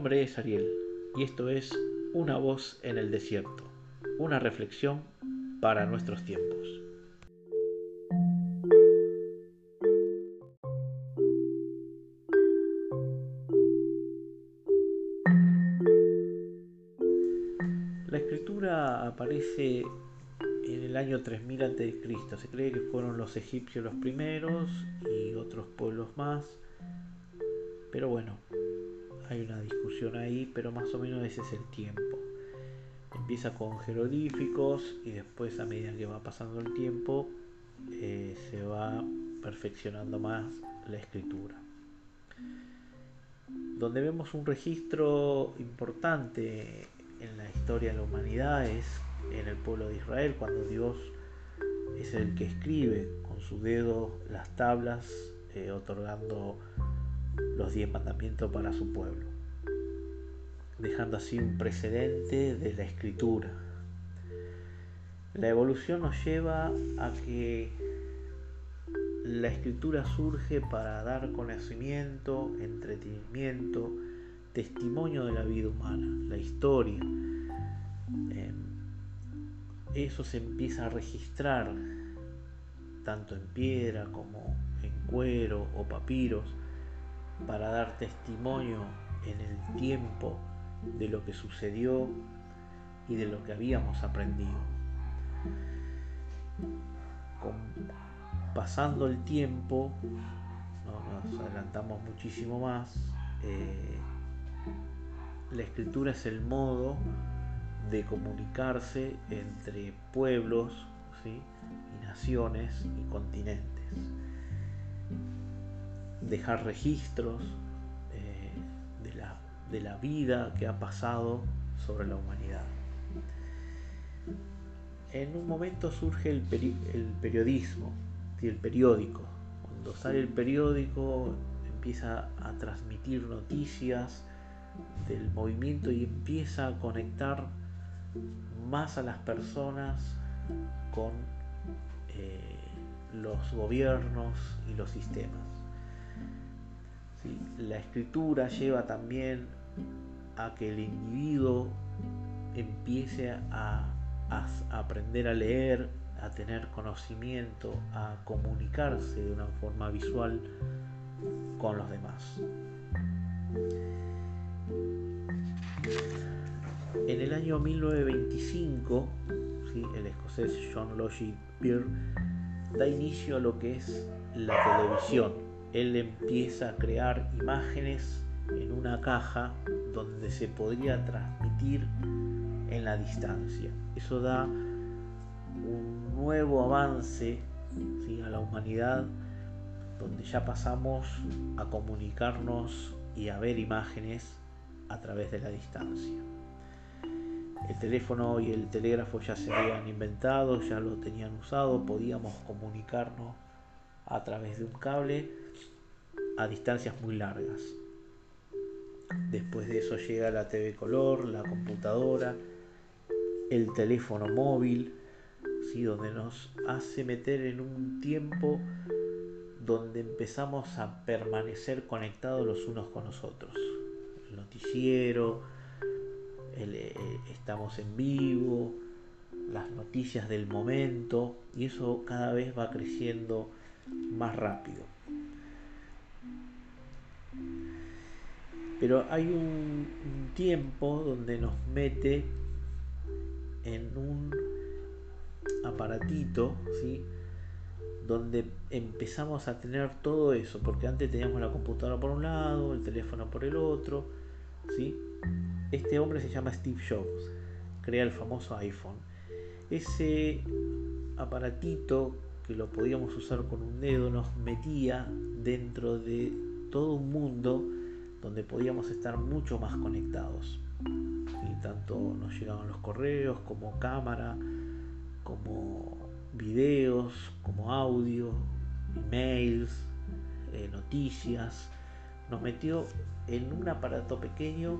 nombre es Ariel y esto es Una voz en el desierto, una reflexión para nuestros tiempos. La escritura aparece en el año 3000 a.C. Se cree que fueron los egipcios los primeros y otros pueblos más. Pero bueno, hay una discusión ahí, pero más o menos ese es el tiempo. Empieza con jeroglíficos y después a medida que va pasando el tiempo eh, se va perfeccionando más la escritura. Donde vemos un registro importante en la historia de la humanidad es en el pueblo de Israel, cuando Dios es el que escribe con su dedo las tablas, eh, otorgando los diez mandamientos para su pueblo, dejando así un precedente de la escritura. La evolución nos lleva a que la escritura surge para dar conocimiento, entretenimiento, testimonio de la vida humana, la historia. Em, eso se empieza a registrar tanto en piedra como en cuero o papiros para dar testimonio en el tiempo de lo que sucedió y de lo que habíamos aprendido. pasando el tiempo, nos adelantamos muchísimo más, eh, la escritura es el modo de comunicarse entre pueblos y naciones y continentes dejar registros eh, de, la, vida que ha pasado sobre la humanidad. En un momento surge el, periodismo, el periódico. Cuando sale el periódico empieza a transmitir noticias del movimiento y empieza a conectar más a las personas con eh, los gobiernos y los sistemas. La escritura lleva también a que el individuo empiece a, aprender a leer, a tener conocimiento, a comunicarse de una forma visual con los demás. En el año 1925, el escocés John Logie Peer da inicio a lo que es la televisión él empieza a crear imágenes en una caja donde se podría transmitir en la distancia. Eso da un nuevo avance a la humanidad donde ya pasamos a comunicarnos y a ver imágenes a través de la distancia. El teléfono y el telégrafo ya se habían inventado, ya lo tenían usado, podíamos comunicarnos a través de un cable a distancias muy largas. Después de eso llega la TV color, la computadora, el teléfono móvil, ¿sí? donde nos hace meter en un tiempo donde empezamos a permanecer conectados los unos con los otros. El noticiero, eh, estamos en vivo, las noticias del momento, y eso cada vez va creciendo más rápido. Pero hay un, tiempo donde nos mete en un aparatito, ¿sí? donde empezamos a tener todo eso, porque antes teníamos la computadora por un lado, el teléfono por el otro, ¿sí? Este hombre se llama Steve Jobs, crea el famoso iPhone. Ese aparatito que lo podíamos usar con un dedo nos metía dentro de todo un mundo donde podíamos estar mucho más conectados. Y tanto nos llegaban los correos como cámara, como videos, como audio, emails, eh, noticias. Nos metió en un aparato pequeño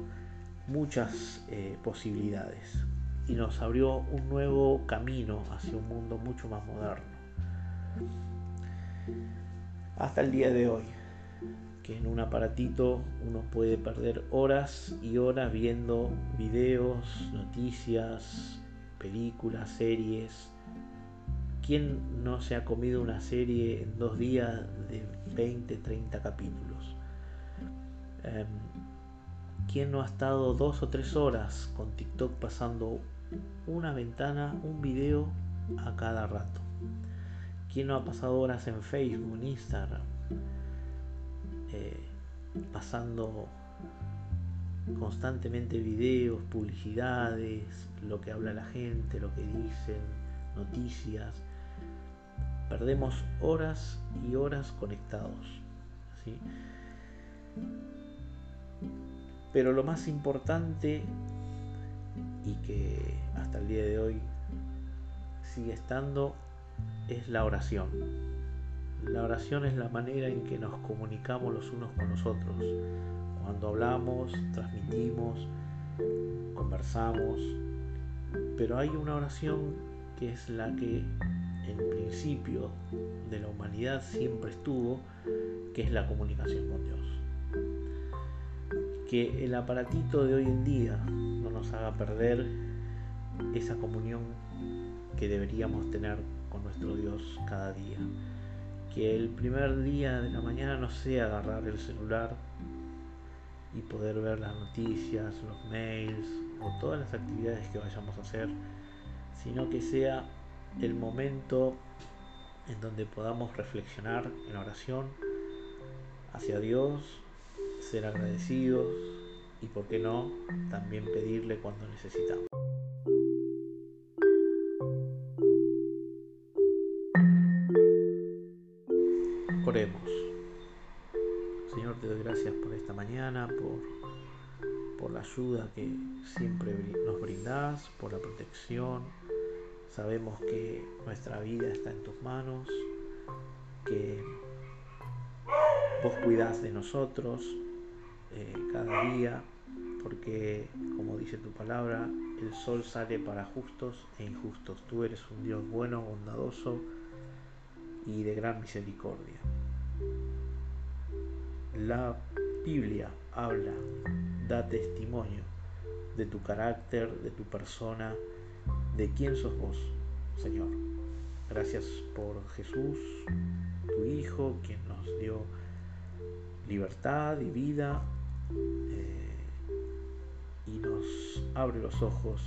muchas eh, posibilidades y nos abrió un nuevo camino hacia un mundo mucho más moderno. Hasta el día de hoy en un aparatito uno puede perder horas y horas viendo videos, noticias, películas, series. ¿Quién no se ha comido una serie en dos días de 20, 30 capítulos? Em, ¿Quién no ha estado dos o tres horas con TikTok pasando una ventana, un video a cada rato? ¿Quién no ha pasado horas en Facebook, en Instagram? Eh, pasando constantemente videos, publicidades, lo que habla la gente, lo que dicen, noticias. Perdemos horas y horas conectados. Pero lo más importante y que hasta el día de hoy sigue estando es la oración. La oración es la manera en que nos comunicamos los unos con los otros. Cuando hablamos, transmitimos, conversamos. Pero hay una oración que es la que en principio de la humanidad siempre estuvo, que es la comunicación con Dios. Que el aparatito de hoy en día no nos haga perder esa comunión que deberíamos tener con nuestro Dios cada día. Que el primer día de la mañana no sea agarrar el celular y poder ver las noticias, los mails o todas las actividades que vayamos a hacer, sino que sea el momento en donde podamos reflexionar en oración hacia Dios, ser agradecidos y, por qué no, también pedirle cuando necesitamos. Oremos. Señor, te doy gracias por esta mañana, por, la ayuda que siempre nos brindás, por la protección. Sabemos que nuestra vida está en tus manos, que vos cuidás de nosotros eh, cada día, porque como dice tu palabra, el sol sale para justos e injustos. Tú eres un Dios bueno, bondadoso y de gran misericordia. La Biblia habla, da testimonio de tu carácter, de tu persona, de quién sos vos, Señor. Gracias por Jesús, tu Hijo, quien nos dio libertad y vida eh, y nos abre los ojos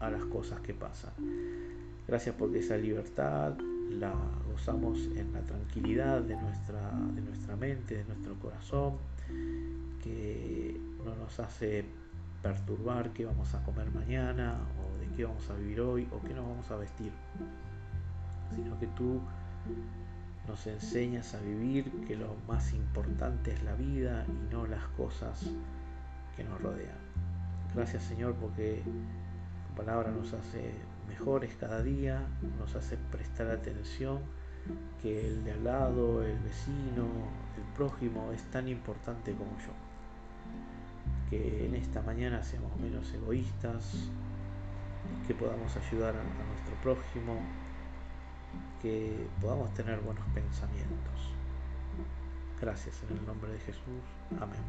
a las cosas que pasan. Gracias porque esa libertad la gozamos en la tranquilidad de nuestra, de nuestra mente, de nuestro corazón, que no nos hace perturbar qué vamos a comer mañana o de qué vamos a vivir hoy o qué nos vamos a vestir, sino que tú nos enseñas a vivir que lo más importante es la vida y no las cosas que nos rodean. Gracias Señor porque tu palabra nos hace mejores cada día, nos hace prestar atención que el de al lado, el vecino, el prójimo es tan importante como yo. Que en esta mañana seamos menos egoístas, que podamos ayudar a, nuestro prójimo, que podamos tener buenos pensamientos. Gracias en el nombre de Jesús. Amén.